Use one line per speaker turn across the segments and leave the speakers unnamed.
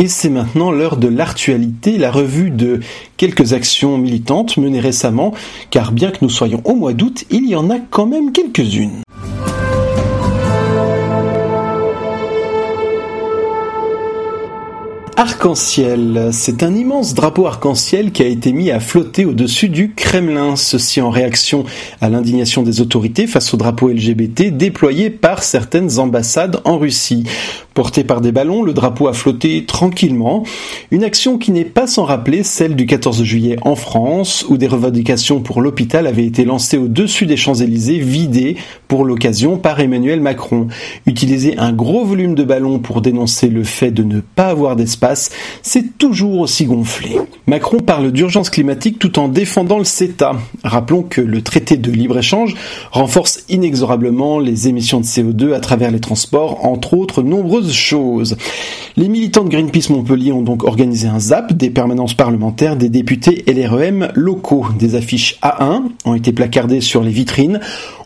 Et c'est maintenant l'heure de l'actualité, la revue de quelques actions militantes menées récemment, car bien que nous soyons au mois d'août, il y en a quand même quelques-unes. Arc-en-ciel, c'est un immense drapeau arc-en-ciel qui a été mis à flotter au-dessus du Kremlin, ceci en réaction à l'indignation des autorités face au drapeau LGBT déployé par certaines ambassades en Russie. Porté par des ballons, le drapeau a flotté tranquillement, une action qui n'est pas sans rappeler celle du 14 juillet en France, où des revendications pour l'hôpital avaient été lancées au-dessus des Champs-Élysées, vidées pour l'occasion par Emmanuel Macron. Utiliser un gros volume de ballons pour dénoncer le fait de ne pas avoir d'espace, c'est toujours aussi gonflé. Macron parle d'urgence climatique tout en défendant le CETA. Rappelons que le traité de libre-échange renforce inexorablement les émissions de CO2 à travers les transports, entre autres nombreuses choses. Les militants de Greenpeace Montpellier ont donc organisé un ZAP des permanences parlementaires des députés LREM locaux. Des affiches A1 ont été placardées sur les vitrines.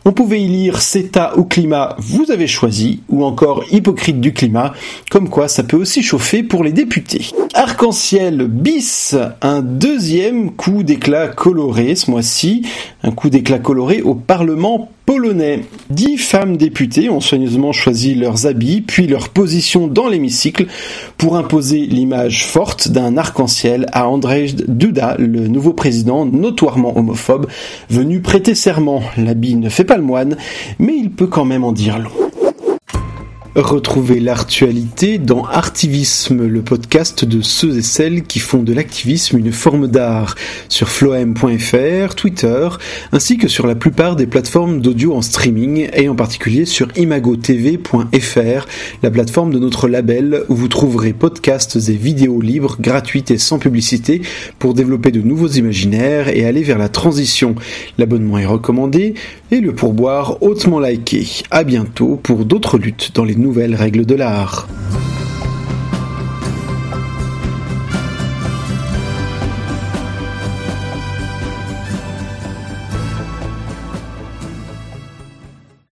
On pouvait y lire CETA ou climat, vous avez choisi, ou encore hypocrite du climat, comme quoi ça peut aussi chauffer pour les députés. Arc-en-ciel bis, un deuxième coup d'éclat coloré ce mois-ci, un coup d'éclat coloré au Parlement polonais. Dix femmes députées ont soigneusement choisi leurs habits puis leur position dans l'hémicycle pour imposer l'image forte d'un arc-en-ciel à Andrzej Duda, le nouveau président notoirement homophobe, venu prêter serment. L'habit ne fait pas le moine, mais il peut quand même en dire long. Retrouvez l'actualité dans Artivisme, le podcast de ceux et celles qui font de l'activisme une forme d'art, sur floem.fr, Twitter, ainsi que sur la plupart des plateformes d'audio en streaming, et en particulier sur imagotv.fr, la plateforme de notre label où vous trouverez podcasts et vidéos libres, gratuites et sans publicité pour développer de nouveaux imaginaires et aller vers la transition. L'abonnement est recommandé et le pourboire hautement liké. À bientôt pour d'autres luttes dans les nouvelles règles de l'art.